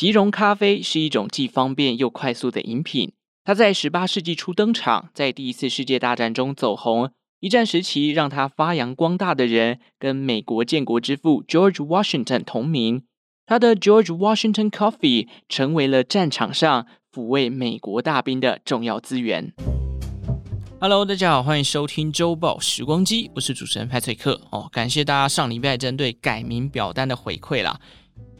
即溶咖啡是一种既方便又快速的饮品。它在十八世纪初登场，在第一次世界大战中走红。一战时期，让它发扬光大的人跟美国建国之父 George Washington 同名。他的 George Washington Coffee 成为了战场上抚慰美国大兵的重要资源。Hello，大家好，欢迎收听周报时光机，我是主持人派翠克。哦，感谢大家上礼拜针对改名表单的回馈啦。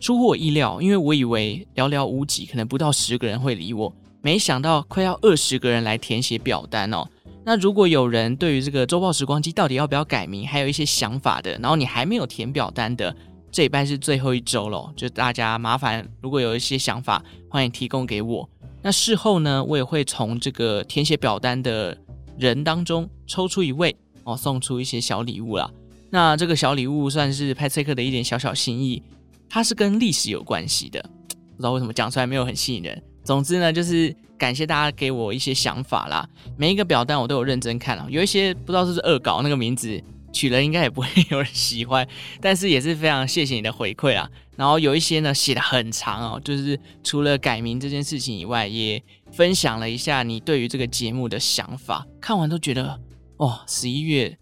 出乎我意料，因为我以为寥寥无几，可能不到十个人会理我，没想到快要二十个人来填写表单哦。那如果有人对于这个周报时光机到底要不要改名，还有一些想法的，然后你还没有填表单的。这礼拜是最后一周了，就大家麻烦，如果有一些想法，欢迎提供给我。那事后呢，我也会从这个填写表单的人当中抽出一位哦，送出一些小礼物啦。那这个小礼物算是派翠克的一点小小心意，它是跟历史有关系的，不知道为什么讲出来没有很吸引人。总之呢，就是感谢大家给我一些想法啦。每一个表单我都有认真看了，有一些不知道是不是恶搞，那个名字。取了应该也不会有人喜欢，但是也是非常谢谢你的回馈啊。然后有一些呢写的很长哦，就是除了改名这件事情以外，也分享了一下你对于这个节目的想法。看完都觉得，哦，十一月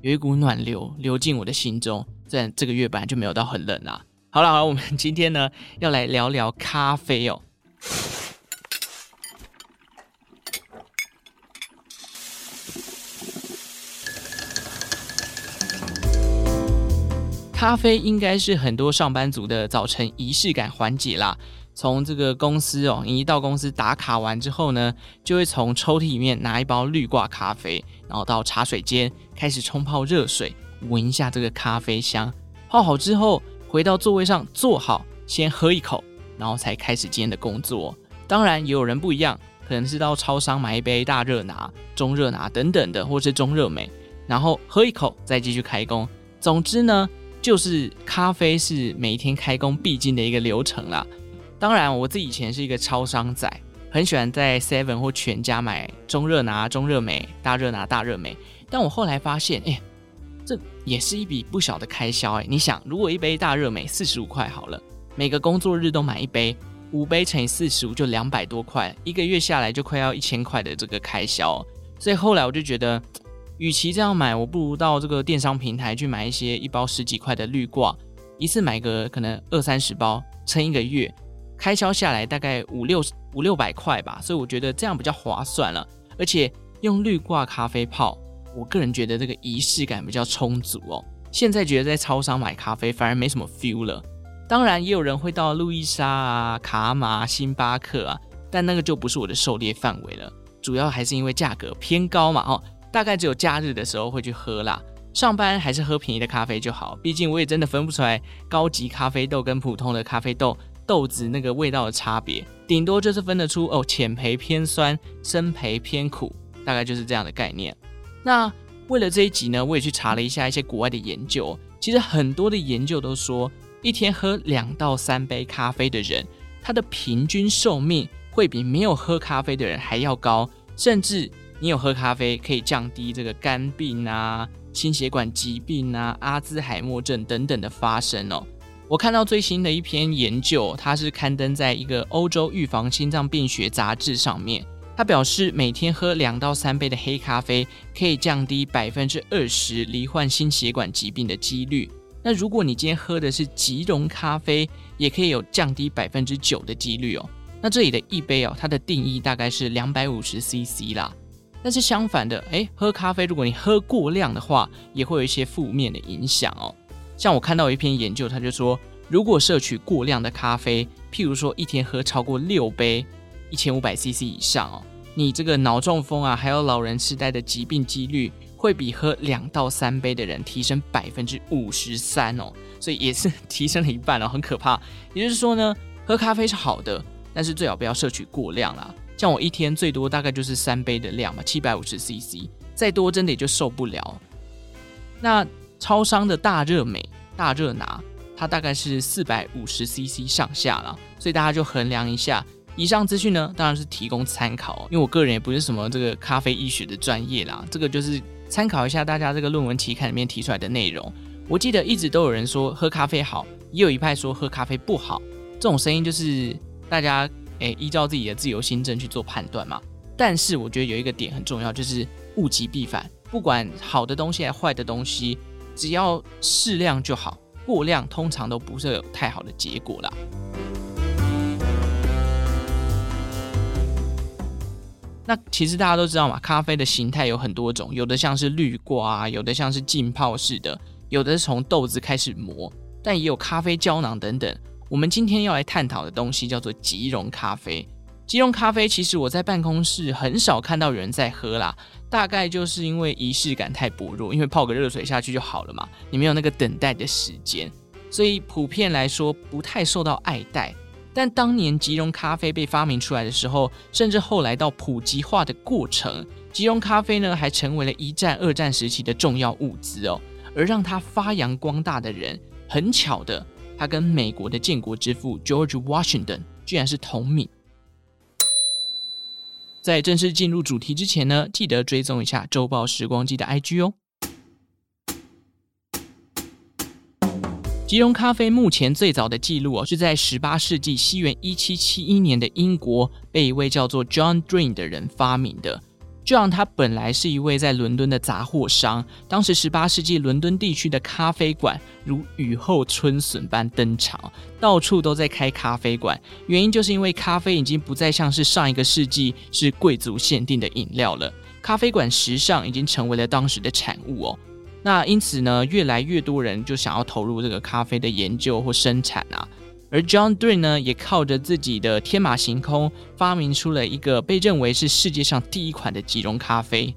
有一股暖流流进我的心中。虽然这个月本来就没有到很冷啊。好了好了，我们今天呢要来聊聊咖啡哦。咖啡应该是很多上班族的早晨仪式感环节啦。从这个公司哦，你一到公司打卡完之后呢，就会从抽屉里面拿一包绿挂咖啡，然后到茶水间开始冲泡热水，闻一下这个咖啡香。泡好之后，回到座位上坐好，先喝一口，然后才开始今天的工作。当然，也有人不一样，可能是到超商买一杯大热拿、中热拿等等的，或是中热美，然后喝一口再继续开工。总之呢。就是咖啡是每一天开工必经的一个流程啦。当然，我自己以前是一个超商仔，很喜欢在 Seven 或全家买中热拿、中热美、大热拿、大热美。但我后来发现，哎，这也是一笔不小的开销哎。你想，如果一杯大热美四十五块好了，每个工作日都买一杯，五杯乘以四十五就两百多块，一个月下来就快要一千块的这个开销。所以后来我就觉得。与其这样买，我不如到这个电商平台去买一些一包十几块的滤挂，一次买个可能二三十包，撑一个月，开销下来大概五六五六百块吧。所以我觉得这样比较划算了，而且用滤挂咖啡泡，我个人觉得这个仪式感比较充足哦。现在觉得在超商买咖啡反而没什么 feel 了。当然也有人会到路易莎啊、卡玛、星巴克啊，但那个就不是我的狩猎范围了，主要还是因为价格偏高嘛，哦。大概只有假日的时候会去喝啦，上班还是喝便宜的咖啡就好。毕竟我也真的分不出来高级咖啡豆跟普通的咖啡豆豆子那个味道的差别，顶多就是分得出哦，浅焙偏酸，深焙偏苦，大概就是这样的概念。那为了这一集呢，我也去查了一下一些国外的研究，其实很多的研究都说，一天喝两到三杯咖啡的人，他的平均寿命会比没有喝咖啡的人还要高，甚至。你有喝咖啡可以降低这个肝病啊、心血管疾病啊、阿兹海默症等等的发生哦。我看到最新的一篇研究，它是刊登在一个欧洲预防心脏病学杂志上面。他表示，每天喝两到三杯的黑咖啡可以降低百分之二十罹患心血管疾病的几率。那如果你今天喝的是即溶咖啡，也可以有降低百分之九的几率哦。那这里的一杯哦，它的定义大概是两百五十 CC 啦。但是相反的，诶，喝咖啡如果你喝过量的话，也会有一些负面的影响哦。像我看到一篇研究，他就说，如果摄取过量的咖啡，譬如说一天喝超过六杯，一千五百 CC 以上哦，你这个脑中风啊，还有老人痴呆的疾病几率会比喝两到三杯的人提升百分之五十三哦，所以也是提升了一半哦，很可怕。也就是说呢，喝咖啡是好的，但是最好不要摄取过量啦。像我一天最多大概就是三杯的量嘛，七百五十 CC，再多真的也就受不了。那超商的大热美、大热拿，它大概是四百五十 CC 上下啦，所以大家就衡量一下。以上资讯呢，当然是提供参考，因为我个人也不是什么这个咖啡医学的专业啦，这个就是参考一下大家这个论文期刊里面提出来的内容。我记得一直都有人说喝咖啡好，也有一派说喝咖啡不好，这种声音就是大家诶依照自己的自由心证去做判断嘛。但是我觉得有一个点很重要，就是物极必反，不管好的东西还是坏的东西，只要适量就好，过量通常都不是有太好的结果啦。那其实大家都知道嘛，咖啡的形态有很多种，有的像是滤挂啊，有的像是浸泡式的，有的是从豆子开始磨，但也有咖啡胶囊等等。我们今天要来探讨的东西叫做即溶咖啡。即溶咖啡其实我在办公室很少看到有人在喝啦，大概就是因为仪式感太薄弱，因为泡个热水下去就好了嘛，你没有那个等待的时间，所以普遍来说不太受到爱戴。但当年即溶咖啡被发明出来的时候，甚至后来到普及化的过程，即溶咖啡呢还成为了一战、二战时期的重要物资哦。而让它发扬光大的人，很巧的，他跟美国的建国之父 George Washington 居然是同名。在正式进入主题之前呢，记得追踪一下周报时光机的 IG 哦。吉隆咖啡目前最早的记录哦，是在十八世纪西元一七七一年的英国，被一位叫做 John Dryden 的人发明的。John 他本来是一位在伦敦的杂货商，当时十八世纪伦敦地区的咖啡馆如雨后春笋般登场，到处都在开咖啡馆。原因就是因为咖啡已经不再像是上一个世纪是贵族限定的饮料了，咖啡馆时尚已经成为了当时的产物哦。那因此呢，越来越多人就想要投入这个咖啡的研究或生产啊。而 John Dren 呢，也靠着自己的天马行空，发明出了一个被认为是世界上第一款的即溶咖啡。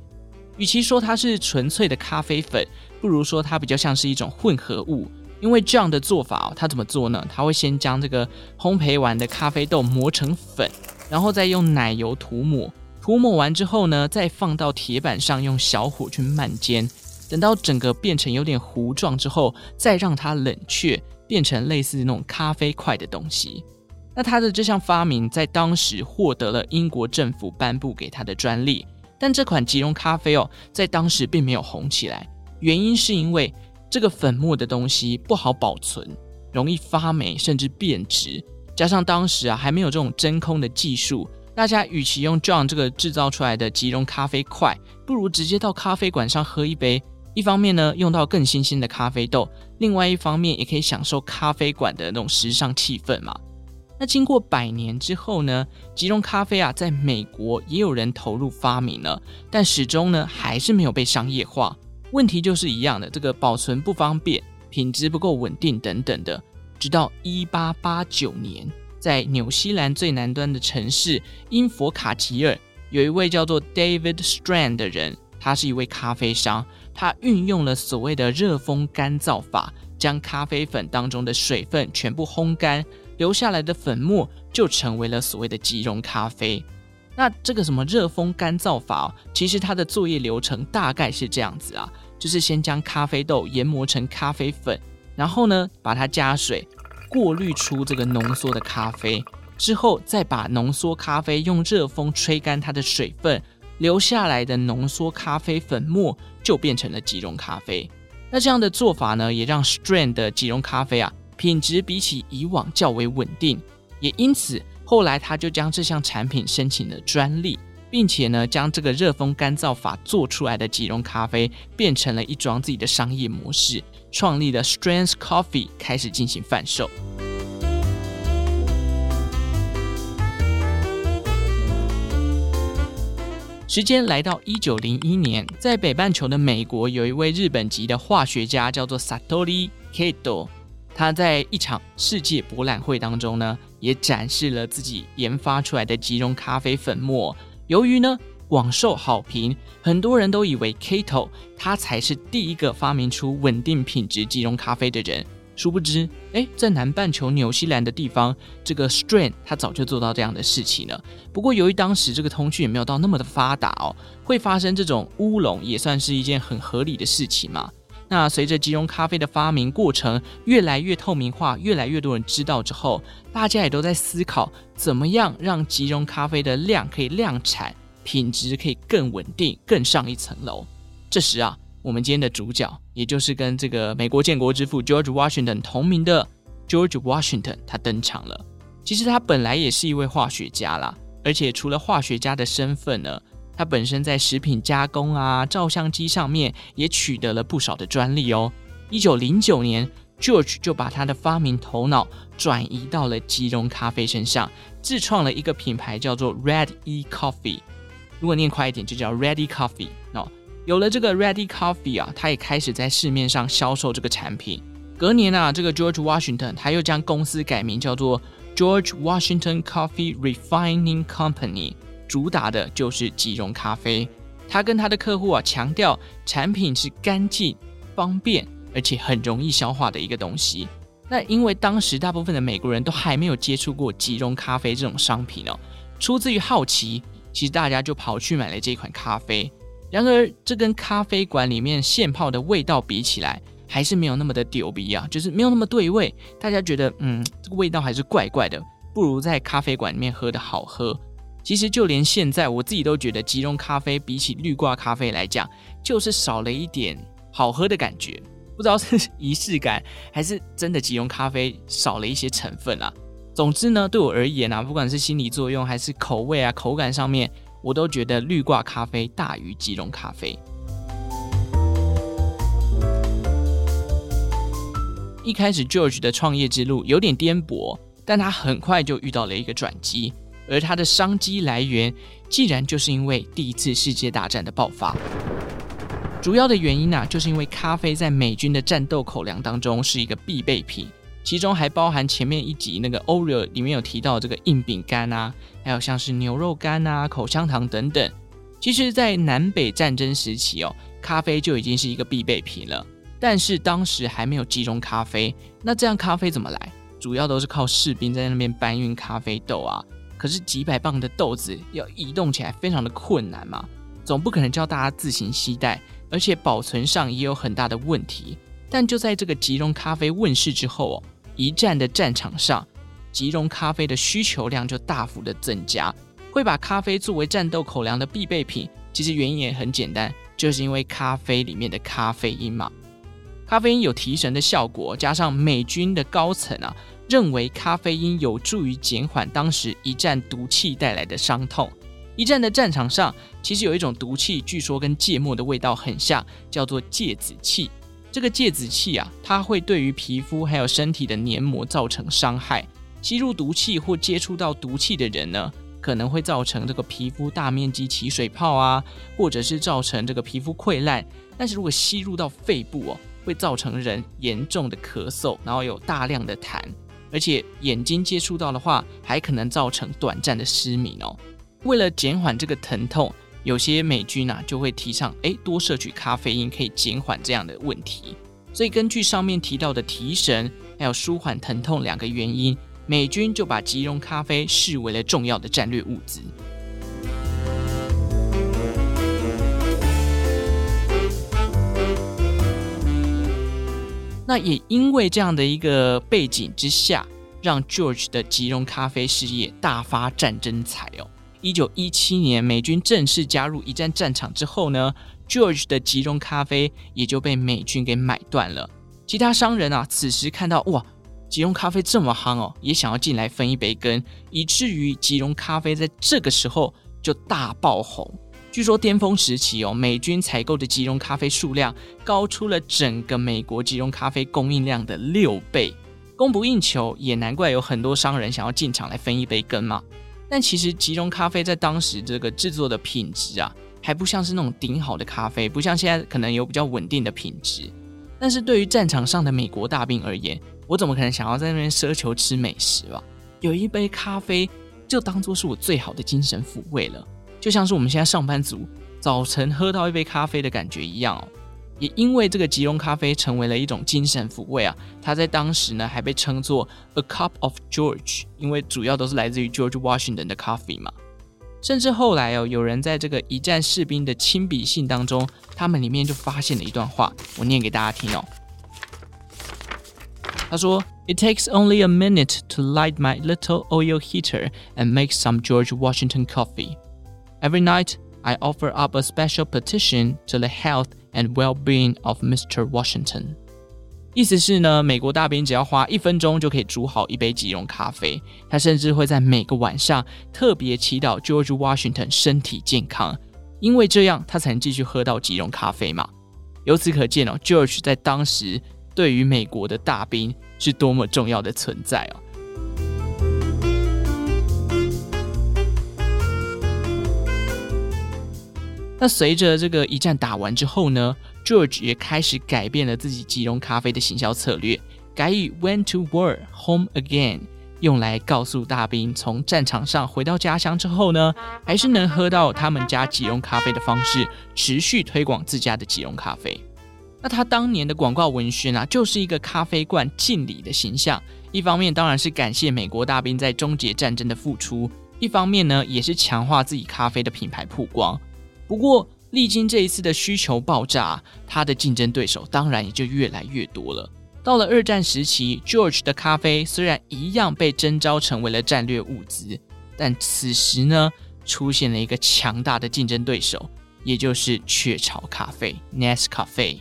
与其说它是纯粹的咖啡粉，不如说它比较像是一种混合物。因为这样的做法哦，它怎么做呢？它会先将这个烘焙完的咖啡豆磨成粉，然后再用奶油涂抹，涂抹完之后呢，再放到铁板上用小火去慢煎。等到整个变成有点糊状之后，再让它冷却，变成类似那种咖啡块的东西。那他的这项发明在当时获得了英国政府颁布给他的专利，但这款即溶咖啡哦，在当时并没有红起来。原因是因为这个粉末的东西不好保存，容易发霉甚至变质，加上当时啊还没有这种真空的技术，大家与其用 John 这个制造出来的即溶咖啡块，不如直接到咖啡馆上喝一杯。一方面呢，用到更新鲜的咖啡豆；另外一方面，也可以享受咖啡馆的那种时尚气氛嘛。那经过百年之后呢，即溶咖啡啊，在美国也有人投入发明了，但始终呢，还是没有被商业化。问题就是一样的，这个保存不方便，品质不够稳定等等的。直到一八八九年，在纽西兰最南端的城市因佛卡吉尔，有一位叫做 David Strand 的人，他是一位咖啡商。他运用了所谓的热风干燥法，将咖啡粉当中的水分全部烘干，留下来的粉末就成为了所谓的即溶咖啡。那这个什么热风干燥法，其实它的作业流程大概是这样子啊，就是先将咖啡豆研磨成咖啡粉，然后呢把它加水过滤出这个浓缩的咖啡，之后再把浓缩咖啡用热风吹干它的水分。留下来的浓缩咖啡粉末就变成了即溶咖啡。那这样的做法呢，也让 Strand 的即溶咖啡啊品质比起以往较为稳定。也因此，后来他就将这项产品申请了专利，并且呢，将这个热风干燥法做出来的即溶咖啡变成了一桩自己的商业模式，创立了 Strand's Coffee，开始进行贩售。时间来到一九零一年，在北半球的美国，有一位日本籍的化学家，叫做 Satori Kato。他在一场世界博览会当中呢，也展示了自己研发出来的即溶咖啡粉末。由于呢，广受好评，很多人都以为 Cato 他才是第一个发明出稳定品质即溶咖啡的人。殊不知，哎，在南半球纽西兰的地方，这个 Strain 他早就做到这样的事情了。不过，由于当时这个通讯也没有到那么的发达哦，会发生这种乌龙也算是一件很合理的事情嘛。那随着即溶咖啡的发明过程越来越透明化，越来越多人知道之后，大家也都在思考怎么样让即溶咖啡的量可以量产，品质可以更稳定，更上一层楼。这时啊。我们今天的主角，也就是跟这个美国建国之父 George Washington 同名的 George Washington，他登场了。其实他本来也是一位化学家啦，而且除了化学家的身份呢，他本身在食品加工啊、照相机上面也取得了不少的专利哦。一九零九年，George 就把他的发明头脑转移到了即溶咖啡身上，自创了一个品牌叫做 Red E Coffee。如果念快一点，就叫 Ready Coffee 哦。有了这个 Ready Coffee 啊，他也开始在市面上销售这个产品。隔年啊，这个 George Washington 他又将公司改名叫做 George Washington Coffee Refining Company，主打的就是即溶咖啡。他跟他的客户啊强调，产品是干净、方便，而且很容易消化的一个东西。那因为当时大部分的美国人都还没有接触过即溶咖啡这种商品哦，出自于好奇，其实大家就跑去买了这款咖啡。然而，这跟咖啡馆里面现泡的味道比起来，还是没有那么的丢鼻啊，就是没有那么对味。大家觉得，嗯，这个味道还是怪怪的，不如在咖啡馆里面喝的好喝。其实，就连现在我自己都觉得，即溶咖啡比起绿挂咖啡来讲，就是少了一点好喝的感觉。不知道是仪式感，还是真的即溶咖啡少了一些成分啊。总之呢，对我而言啊，不管是心理作用，还是口味啊、口感上面。我都觉得绿挂咖啡大于即溶咖啡。一开始，George 的创业之路有点颠簸，但他很快就遇到了一个转机，而他的商机来源，竟然就是因为第一次世界大战的爆发。主要的原因呢、就是因为咖啡在美军的战斗口粮当中是一个必备品。其中还包含前面一集那个 Oreo 里面有提到这个硬饼干啊，还有像是牛肉干啊、口香糖等等。其实，在南北战争时期哦，咖啡就已经是一个必备品了。但是当时还没有集中咖啡，那这样咖啡怎么来？主要都是靠士兵在那边搬运咖啡豆啊。可是几百磅的豆子要移动起来非常的困难嘛，总不可能叫大家自行携带，而且保存上也有很大的问题。但就在这个集中咖啡问世之后哦，一战的战场上，即溶咖啡的需求量就大幅的增加。会把咖啡作为战斗口粮的必备品，其实原因也很简单，就是因为咖啡里面的咖啡因嘛。咖啡因有提神的效果，加上美军的高层啊认为咖啡因有助于减缓当时一战毒气带来的伤痛。一战的战场上，其实有一种毒气，据说跟芥末的味道很像，叫做芥子气。这个芥子气啊，它会对于皮肤还有身体的黏膜造成伤害。吸入毒气或接触到毒气的人呢，可能会造成这个皮肤大面积起水泡啊，或者是造成这个皮肤溃烂。但是如果吸入到肺部哦，会造成人严重的咳嗽，然后有大量的痰，而且眼睛接触到的话，还可能造成短暂的失明哦。为了减缓这个疼痛。有些美军啊就会提倡，诶，多摄取咖啡因可以减缓这样的问题。所以根据上面提到的提神还有舒缓疼痛两个原因，美军就把即溶咖啡视为了重要的战略物资。那也因为这样的一个背景之下，让 George 的即溶咖啡事业大发战争财哦。一九一七年，美军正式加入一战战场之后呢，George 的集中咖啡也就被美军给买断了。其他商人啊，此时看到哇，集中咖啡这么夯哦，也想要进来分一杯羹，以至于集中咖啡在这个时候就大爆红。据说巅峰时期哦，美军采购的集中咖啡数量高出了整个美国集中咖啡供应量的六倍，供不应求，也难怪有很多商人想要进场来分一杯羹嘛。但其实即溶咖啡在当时这个制作的品质啊，还不像是那种顶好的咖啡，不像现在可能有比较稳定的品质。但是对于战场上的美国大兵而言，我怎么可能想要在那边奢求吃美食吧？有一杯咖啡就当做是我最好的精神抚慰了。就像是我们现在上班族早晨喝到一杯咖啡的感觉一样哦。也因为这个即溶咖啡成为了一种精神抚慰啊，它在当时呢还被称作 A Cup of George，因为主要都是来自于 George Washington 的咖啡嘛。甚至后来哦，有人在这个一战士兵的亲笔信当中，他们里面就发现了一段话，我念给大家听哦。他说：“It takes only a minute to light my little oil heater and make some George Washington coffee. Every night, I offer up a special petition to the health.” And well-being of Mr. Washington，意思是呢，美国大兵只要花一分钟就可以煮好一杯即溶咖啡。他甚至会在每个晚上特别祈祷 George Washington 身体健康，因为这样他才能继续喝到即溶咖啡嘛。由此可见哦，George 在当时对于美国的大兵是多么重要的存在哦。那随着这个一战打完之后呢，George 也开始改变了自己即溶咖啡的行销策略，改以 "Went to war, home again"，用来告诉大兵从战场上回到家乡之后呢，还是能喝到他们家即溶咖啡的方式，持续推广自家的即溶咖啡。那他当年的广告文宣啊，就是一个咖啡罐敬礼的形象，一方面当然是感谢美国大兵在终结战争的付出，一方面呢，也是强化自己咖啡的品牌曝光。不过，历经这一次的需求爆炸，它的竞争对手当然也就越来越多了。到了二战时期，George 的咖啡虽然一样被征召成为了战略物资，但此时呢，出现了一个强大的竞争对手，也就是雀巢咖啡 （Nescafé）。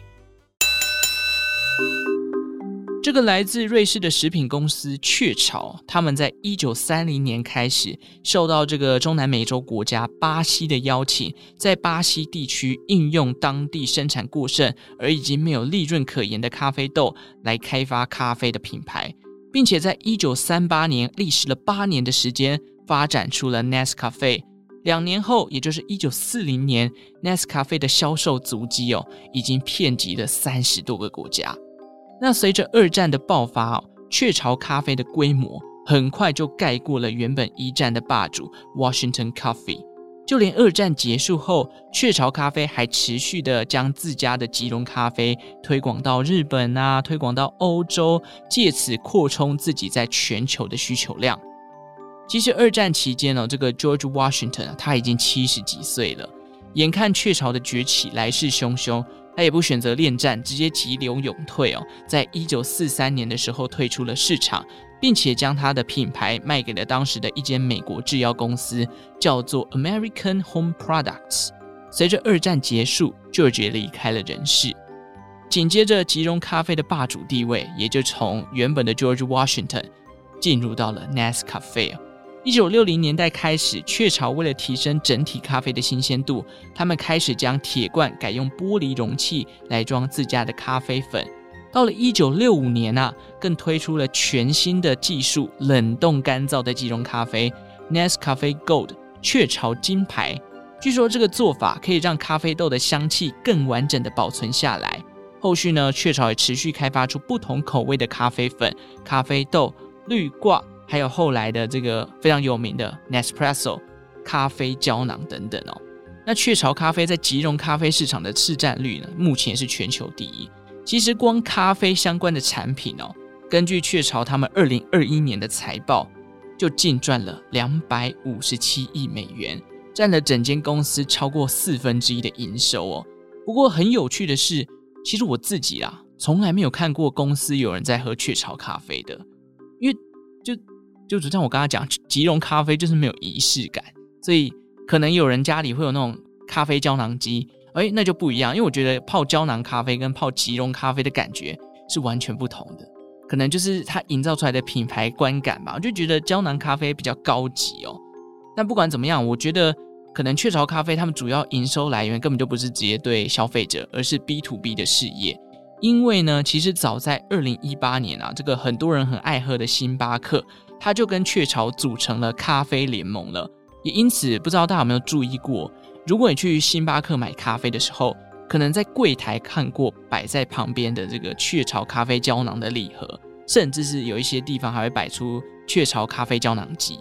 这个来自瑞士的食品公司雀巢，他们在一九三零年开始受到这个中南美洲国家巴西的邀请，在巴西地区应用当地生产过剩而已经没有利润可言的咖啡豆来开发咖啡的品牌，并且在一九三八年历时了八年的时间发展出了 Nescafe。两年后，也就是一九四零年，Nescafe 的销售足迹哦，已经遍及了三十多个国家。那随着二战的爆发哦，雀巢咖啡的规模很快就盖过了原本一战的霸主 Washington Coffee。就连二战结束后，雀巢咖啡还持续的将自家的即溶咖啡推广到日本啊，推广到欧洲，借此扩充自己在全球的需求量。其实二战期间呢，这个 George Washington 他已经七十几岁了，眼看雀巢的崛起来势汹汹。他也不选择恋战，直接急流勇退哦，在一九四三年的时候退出了市场，并且将他的品牌卖给了当时的一间美国制药公司，叫做 American Home Products。随着二战结束，George 离开了人世。紧接着，吉隆咖啡的霸主地位也就从原本的 George Washington 进入到了 Nescafe。一九六零年代开始，雀巢为了提升整体咖啡的新鲜度，他们开始将铁罐改用玻璃容器来装自家的咖啡粉。到了一九六五年啊，更推出了全新的技术——冷冻干燥的即溶咖啡 Nescafe Gold 雀巢金牌。据说这个做法可以让咖啡豆的香气更完整的保存下来。后续呢，雀巢也持续开发出不同口味的咖啡粉、咖啡豆、滤挂。还有后来的这个非常有名的 Nespresso 咖啡胶囊等等哦。那雀巢咖啡在即溶咖啡市场的市占率呢，目前是全球第一。其实光咖啡相关的产品哦，根据雀巢他们二零二一年的财报，就净赚了两百五十七亿美元，占了整间公司超过四分之一的营收哦。不过很有趣的是，其实我自己啊，从来没有看过公司有人在喝雀巢咖啡的，因为就。就就像我刚刚讲，即溶咖啡就是没有仪式感，所以可能有人家里会有那种咖啡胶囊机，哎，那就不一样。因为我觉得泡胶囊咖啡跟泡即溶咖啡的感觉是完全不同的，可能就是它营造出来的品牌观感吧。我就觉得胶囊咖啡比较高级哦。但不管怎么样，我觉得可能雀巢咖啡他们主要营收来源根本就不是直接对消费者，而是 B to B 的事业。因为呢，其实早在二零一八年啊，这个很多人很爱喝的星巴克。它就跟雀巢组成了咖啡联盟了，也因此不知道大家有没有注意过，如果你去星巴克买咖啡的时候，可能在柜台看过摆在旁边的这个雀巢咖啡胶囊的礼盒，甚至是有一些地方还会摆出雀巢咖啡胶囊机。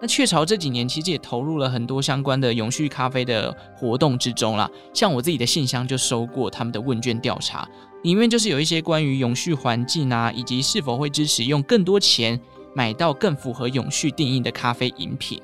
那雀巢这几年其实也投入了很多相关的永续咖啡的活动之中啦，像我自己的信箱就收过他们的问卷调查，里面就是有一些关于永续环境啊，以及是否会支持用更多钱买到更符合永续定义的咖啡饮品。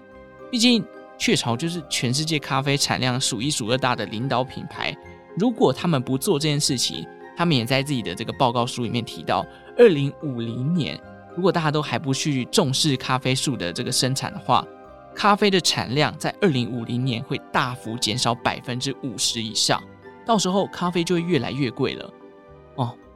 毕竟雀巢就是全世界咖啡产量数一数二大的领导品牌，如果他们不做这件事情，他们也在自己的这个报告书里面提到，二零五零年。如果大家都还不去重视咖啡树的这个生产的话，咖啡的产量在二零五零年会大幅减少百分之五十以上，到时候咖啡就会越来越贵了。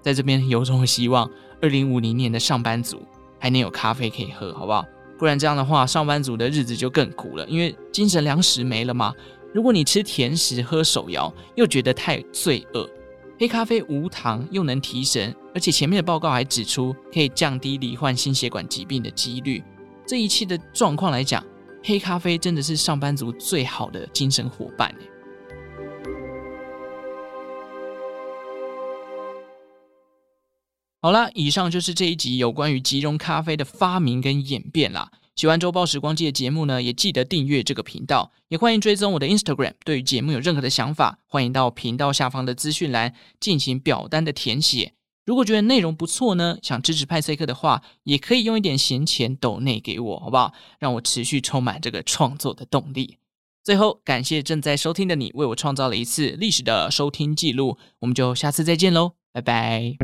在这边由衷的希望二零五零年的上班族还能有咖啡可以喝，好不好？不然这样的话，上班族的日子就更苦了，因为精神粮食没了嘛。如果你吃甜食、喝手摇，又觉得太罪恶。黑咖啡无糖又能提神，而且前面的报告还指出可以降低罹患心血管疾病的几率。这一切的状况来讲，黑咖啡真的是上班族最好的精神伙伴。好啦，以上就是这一集有关于即溶咖啡的发明跟演变啦。喜欢周报时光机的节目呢，也记得订阅这个频道，也欢迎追踪我的 Instagram。对于节目有任何的想法，欢迎到频道下方的资讯栏进行表单的填写。如果觉得内容不错呢，想支持派翠克的话，也可以用一点闲钱抖内给我，好不好？让我持续充满这个创作的动力。最后，感谢正在收听的你，为我创造了一次历史的收听记录。我们就下次再见喽，拜拜。